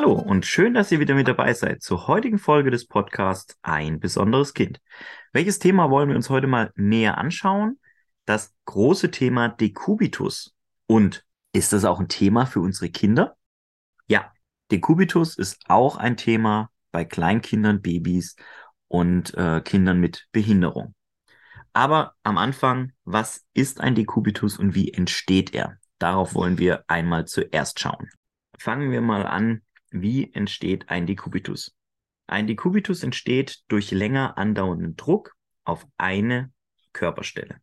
Hallo und schön, dass ihr wieder mit dabei seid zur heutigen Folge des Podcasts Ein besonderes Kind. Welches Thema wollen wir uns heute mal näher anschauen? Das große Thema Dekubitus. Und ist das auch ein Thema für unsere Kinder? Ja, Dekubitus ist auch ein Thema bei Kleinkindern, Babys und äh, Kindern mit Behinderung. Aber am Anfang, was ist ein Dekubitus und wie entsteht er? Darauf wollen wir einmal zuerst schauen. Fangen wir mal an, wie entsteht ein Dekubitus? Ein Dekubitus entsteht durch länger andauernden Druck auf eine Körperstelle.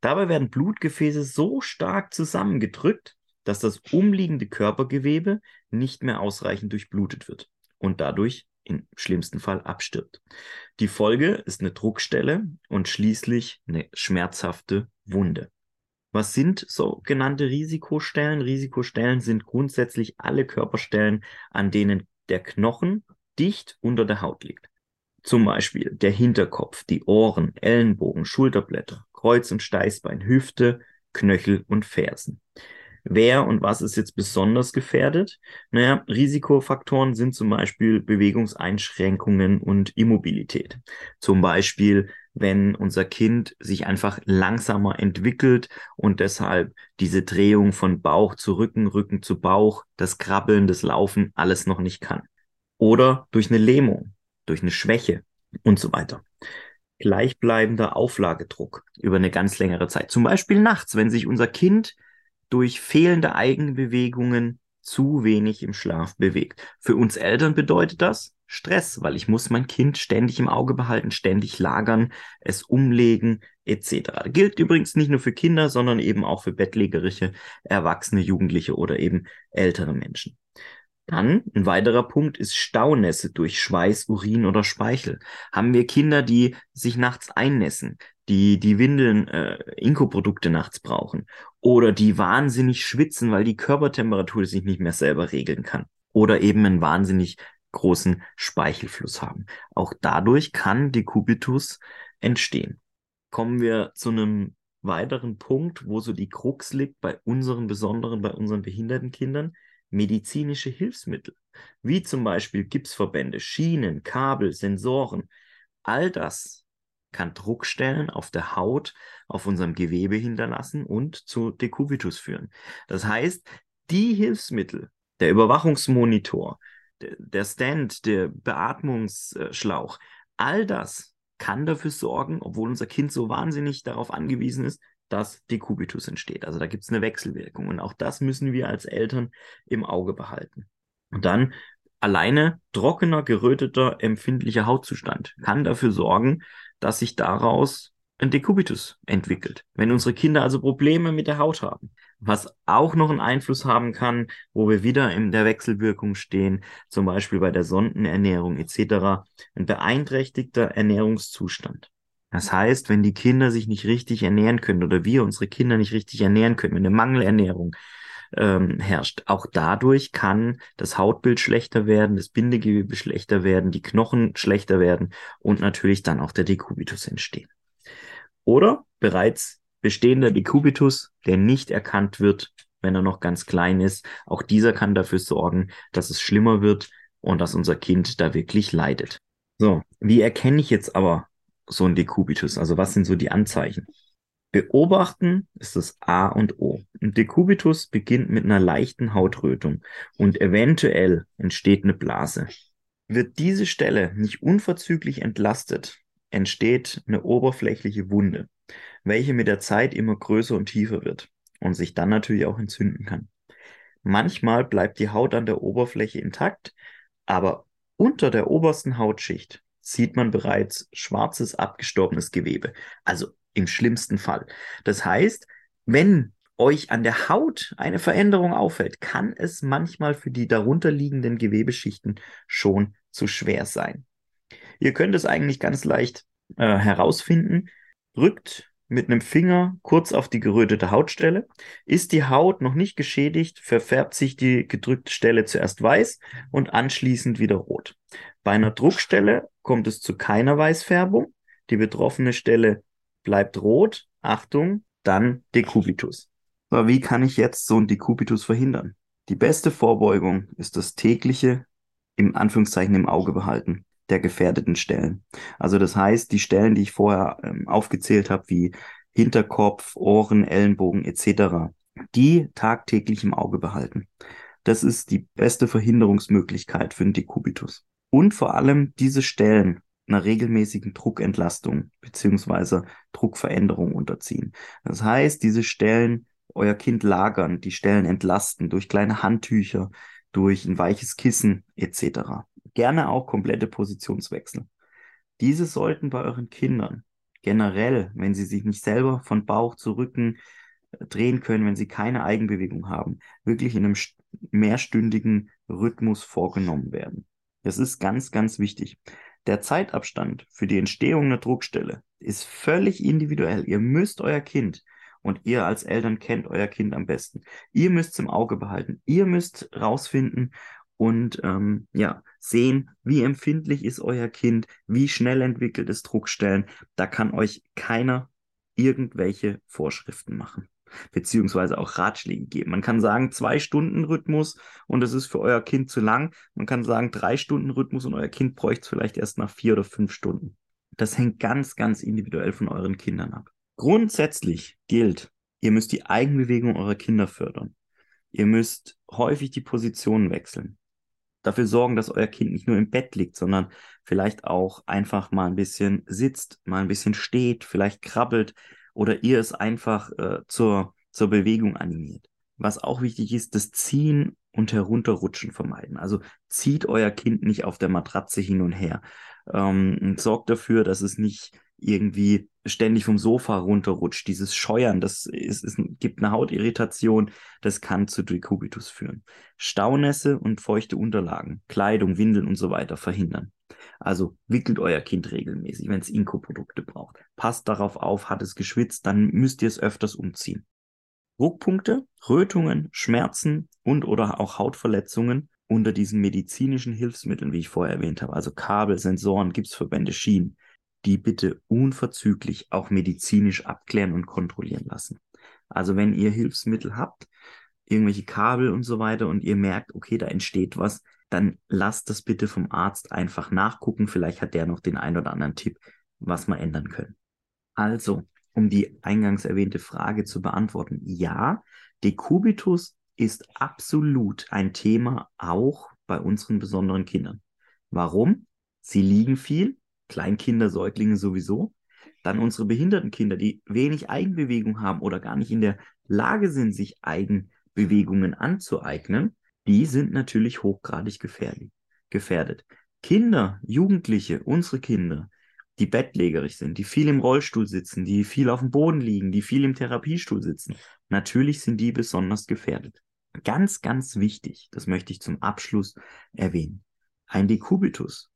Dabei werden Blutgefäße so stark zusammengedrückt, dass das umliegende Körpergewebe nicht mehr ausreichend durchblutet wird und dadurch im schlimmsten Fall abstirbt. Die Folge ist eine Druckstelle und schließlich eine schmerzhafte Wunde. Was sind sogenannte Risikostellen? Risikostellen sind grundsätzlich alle Körperstellen, an denen der Knochen dicht unter der Haut liegt. Zum Beispiel der Hinterkopf, die Ohren, Ellenbogen, Schulterblätter, Kreuz- und Steißbein, Hüfte, Knöchel und Fersen. Wer und was ist jetzt besonders gefährdet? Naja, Risikofaktoren sind zum Beispiel Bewegungseinschränkungen und Immobilität. Zum Beispiel, wenn unser Kind sich einfach langsamer entwickelt und deshalb diese Drehung von Bauch zu Rücken, Rücken zu Bauch, das Krabbeln, das Laufen alles noch nicht kann. Oder durch eine Lähmung, durch eine Schwäche und so weiter gleichbleibender Auflagedruck über eine ganz längere Zeit. Zum Beispiel nachts, wenn sich unser Kind durch fehlende Eigenbewegungen zu wenig im Schlaf bewegt. Für uns Eltern bedeutet das Stress, weil ich muss mein Kind ständig im Auge behalten, ständig lagern, es umlegen etc. Gilt übrigens nicht nur für Kinder, sondern eben auch für bettlägerische Erwachsene, Jugendliche oder eben ältere Menschen. Dann ein weiterer Punkt ist Staunässe durch Schweiß, Urin oder Speichel. Haben wir Kinder, die sich nachts einnässen, die die Windeln, äh, Inkoprodukte nachts brauchen oder die wahnsinnig schwitzen, weil die Körpertemperatur sich nicht mehr selber regeln kann oder eben einen wahnsinnig großen Speichelfluss haben. Auch dadurch kann Dekubitus entstehen. Kommen wir zu einem weiteren Punkt, wo so die Krux liegt bei unseren besonderen, bei unseren behinderten Kindern, medizinische Hilfsmittel, wie zum Beispiel Gipsverbände, Schienen, Kabel, Sensoren. All das kann Druckstellen auf der Haut, auf unserem Gewebe hinterlassen und zu Dekubitus führen. Das heißt, die Hilfsmittel, der Überwachungsmonitor, der Stand, der Beatmungsschlauch, all das kann dafür sorgen, obwohl unser Kind so wahnsinnig darauf angewiesen ist, dass Dekubitus entsteht. Also da gibt es eine Wechselwirkung und auch das müssen wir als Eltern im Auge behalten. Und dann alleine trockener, geröteter, empfindlicher Hautzustand kann dafür sorgen, dass sich daraus ein Dekubitus entwickelt. Wenn unsere Kinder also Probleme mit der Haut haben, was auch noch einen Einfluss haben kann, wo wir wieder in der Wechselwirkung stehen, zum Beispiel bei der Sondenernährung etc., ein beeinträchtigter Ernährungszustand. Das heißt, wenn die Kinder sich nicht richtig ernähren können oder wir unsere Kinder nicht richtig ernähren können, wenn eine Mangelernährung ähm, herrscht, auch dadurch kann das Hautbild schlechter werden, das Bindegewebe schlechter werden, die Knochen schlechter werden und natürlich dann auch der Dekubitus entstehen. Oder bereits bestehender Dekubitus, der nicht erkannt wird, wenn er noch ganz klein ist. Auch dieser kann dafür sorgen, dass es schlimmer wird und dass unser Kind da wirklich leidet. So, wie erkenne ich jetzt aber so ein Dekubitus? Also was sind so die Anzeichen? Beobachten ist das A und O. Ein Dekubitus beginnt mit einer leichten Hautrötung und eventuell entsteht eine Blase. Wird diese Stelle nicht unverzüglich entlastet, entsteht eine oberflächliche Wunde, welche mit der Zeit immer größer und tiefer wird und sich dann natürlich auch entzünden kann. Manchmal bleibt die Haut an der Oberfläche intakt, aber unter der obersten Hautschicht sieht man bereits schwarzes, abgestorbenes Gewebe. Also im schlimmsten Fall. Das heißt, wenn euch an der Haut eine Veränderung auffällt, kann es manchmal für die darunterliegenden Gewebeschichten schon zu schwer sein. Ihr könnt es eigentlich ganz leicht äh, herausfinden. Drückt mit einem Finger kurz auf die gerötete Hautstelle. Ist die Haut noch nicht geschädigt, verfärbt sich die gedrückte Stelle zuerst weiß und anschließend wieder rot. Bei einer Druckstelle kommt es zu keiner Weißfärbung. Die betroffene Stelle bleibt rot. Achtung, dann Dekubitus. Aber wie kann ich jetzt so ein Dekubitus verhindern? Die beste Vorbeugung ist das tägliche im Anführungszeichen im Auge behalten der gefährdeten Stellen. Also das heißt, die Stellen, die ich vorher ähm, aufgezählt habe, wie Hinterkopf, Ohren, Ellenbogen etc., die tagtäglich im Auge behalten. Das ist die beste Verhinderungsmöglichkeit für den Dekubitus. Und vor allem diese Stellen einer regelmäßigen Druckentlastung beziehungsweise Druckveränderung unterziehen. Das heißt, diese Stellen euer Kind lagern, die Stellen entlasten durch kleine Handtücher, durch ein weiches Kissen etc. Gerne auch komplette Positionswechsel. Diese sollten bei euren Kindern generell, wenn sie sich nicht selber von Bauch zu Rücken äh, drehen können, wenn sie keine Eigenbewegung haben, wirklich in einem mehrstündigen Rhythmus vorgenommen werden. Das ist ganz, ganz wichtig. Der Zeitabstand für die Entstehung einer Druckstelle ist völlig individuell. Ihr müsst euer Kind und ihr als Eltern kennt euer Kind am besten. Ihr müsst es im Auge behalten. Ihr müsst rausfinden und ähm, ja, sehen, wie empfindlich ist euer Kind, wie schnell entwickelt es Druckstellen. Da kann euch keiner irgendwelche Vorschriften machen beziehungsweise auch Ratschläge geben. Man kann sagen, zwei Stunden Rhythmus und es ist für euer Kind zu lang. Man kann sagen, drei Stunden Rhythmus und euer Kind bräuchte es vielleicht erst nach vier oder fünf Stunden. Das hängt ganz, ganz individuell von euren Kindern ab. Grundsätzlich gilt, ihr müsst die Eigenbewegung eurer Kinder fördern. Ihr müsst häufig die Positionen wechseln dafür sorgen, dass euer Kind nicht nur im Bett liegt, sondern vielleicht auch einfach mal ein bisschen sitzt, mal ein bisschen steht, vielleicht krabbelt oder ihr es einfach äh, zur, zur Bewegung animiert. Was auch wichtig ist, das Ziehen und Herunterrutschen vermeiden. Also zieht euer Kind nicht auf der Matratze hin und her. Ähm, sorgt dafür, dass es nicht irgendwie ständig vom Sofa runterrutscht. Dieses Scheuern, das ist, ist, gibt eine Hautirritation, das kann zu Dekubitus führen. Staunässe und feuchte Unterlagen, Kleidung, Windeln und so weiter verhindern. Also wickelt euer Kind regelmäßig, wenn es Inkoprodukte braucht. Passt darauf auf, hat es geschwitzt, dann müsst ihr es öfters umziehen. Druckpunkte, Rötungen, Schmerzen und oder auch Hautverletzungen unter diesen medizinischen Hilfsmitteln, wie ich vorher erwähnt habe, also Kabel, Sensoren, Gipsverbände, Schienen, die bitte unverzüglich auch medizinisch abklären und kontrollieren lassen. Also wenn ihr Hilfsmittel habt, irgendwelche Kabel und so weiter und ihr merkt, okay, da entsteht was, dann lasst das bitte vom Arzt einfach nachgucken. Vielleicht hat der noch den ein oder anderen Tipp, was wir ändern können. Also, um die eingangs erwähnte Frage zu beantworten, ja, Dekubitus ist absolut ein Thema auch bei unseren besonderen Kindern. Warum? Sie liegen viel, Kleinkinder, Säuglinge sowieso. Dann unsere behinderten Kinder, die wenig Eigenbewegung haben oder gar nicht in der Lage sind, sich Eigenbewegungen anzueignen, die sind natürlich hochgradig gefährdet. gefährdet. Kinder, Jugendliche, unsere Kinder, die bettlägerig sind, die viel im Rollstuhl sitzen, die viel auf dem Boden liegen, die viel im Therapiestuhl sitzen, natürlich sind die besonders gefährdet. Ganz, ganz wichtig, das möchte ich zum Abschluss erwähnen. Ein Dekubitus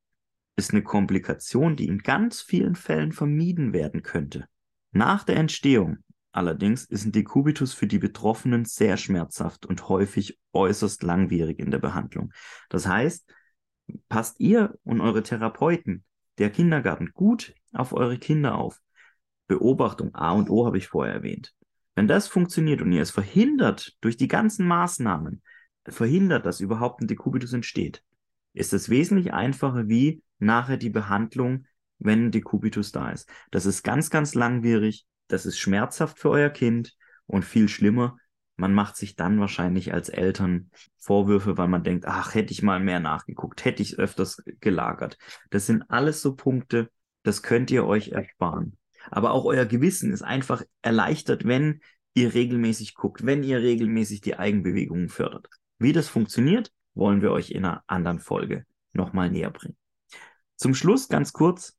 ist eine Komplikation, die in ganz vielen Fällen vermieden werden könnte. Nach der Entstehung allerdings ist ein Dekubitus für die Betroffenen sehr schmerzhaft und häufig äußerst langwierig in der Behandlung. Das heißt, passt ihr und eure Therapeuten, der Kindergarten, gut auf eure Kinder auf. Beobachtung A und O habe ich vorher erwähnt. Wenn das funktioniert und ihr es verhindert durch die ganzen Maßnahmen, verhindert, dass überhaupt ein Dekubitus entsteht, ist es wesentlich einfacher wie nachher die Behandlung, wenn Dekubitus da ist. Das ist ganz, ganz langwierig, das ist schmerzhaft für euer Kind und viel schlimmer. Man macht sich dann wahrscheinlich als Eltern Vorwürfe, weil man denkt, ach, hätte ich mal mehr nachgeguckt, hätte ich öfters gelagert. Das sind alles so Punkte, das könnt ihr euch ersparen. Aber auch euer Gewissen ist einfach erleichtert, wenn ihr regelmäßig guckt, wenn ihr regelmäßig die Eigenbewegungen fördert. Wie das funktioniert, wollen wir euch in einer anderen Folge nochmal näher bringen. Zum Schluss ganz kurz,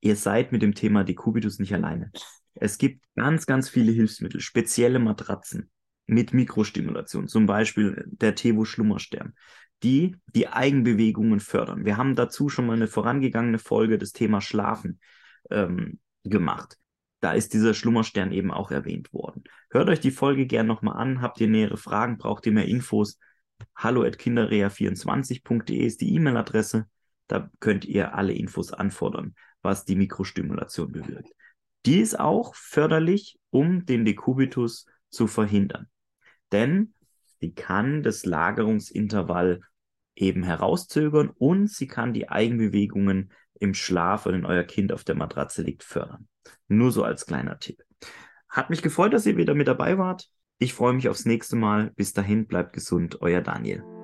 ihr seid mit dem Thema Dekubitus nicht alleine. Es gibt ganz, ganz viele Hilfsmittel, spezielle Matratzen mit Mikrostimulation, zum Beispiel der Tevo Schlummerstern, die die Eigenbewegungen fördern. Wir haben dazu schon mal eine vorangegangene Folge des Thema Schlafen ähm, gemacht. Da ist dieser Schlummerstern eben auch erwähnt worden. Hört euch die Folge gern nochmal an. Habt ihr nähere Fragen? Braucht ihr mehr Infos? hallo at kinderrea24.de ist die E-Mail-Adresse. Da könnt ihr alle Infos anfordern, was die Mikrostimulation bewirkt. Die ist auch förderlich, um den Dekubitus zu verhindern. Denn die kann das Lagerungsintervall eben herauszögern und sie kann die Eigenbewegungen im Schlaf, wenn euer Kind auf der Matratze liegt, fördern. Nur so als kleiner Tipp. Hat mich gefreut, dass ihr wieder mit dabei wart. Ich freue mich aufs nächste Mal. Bis dahin, bleibt gesund, euer Daniel.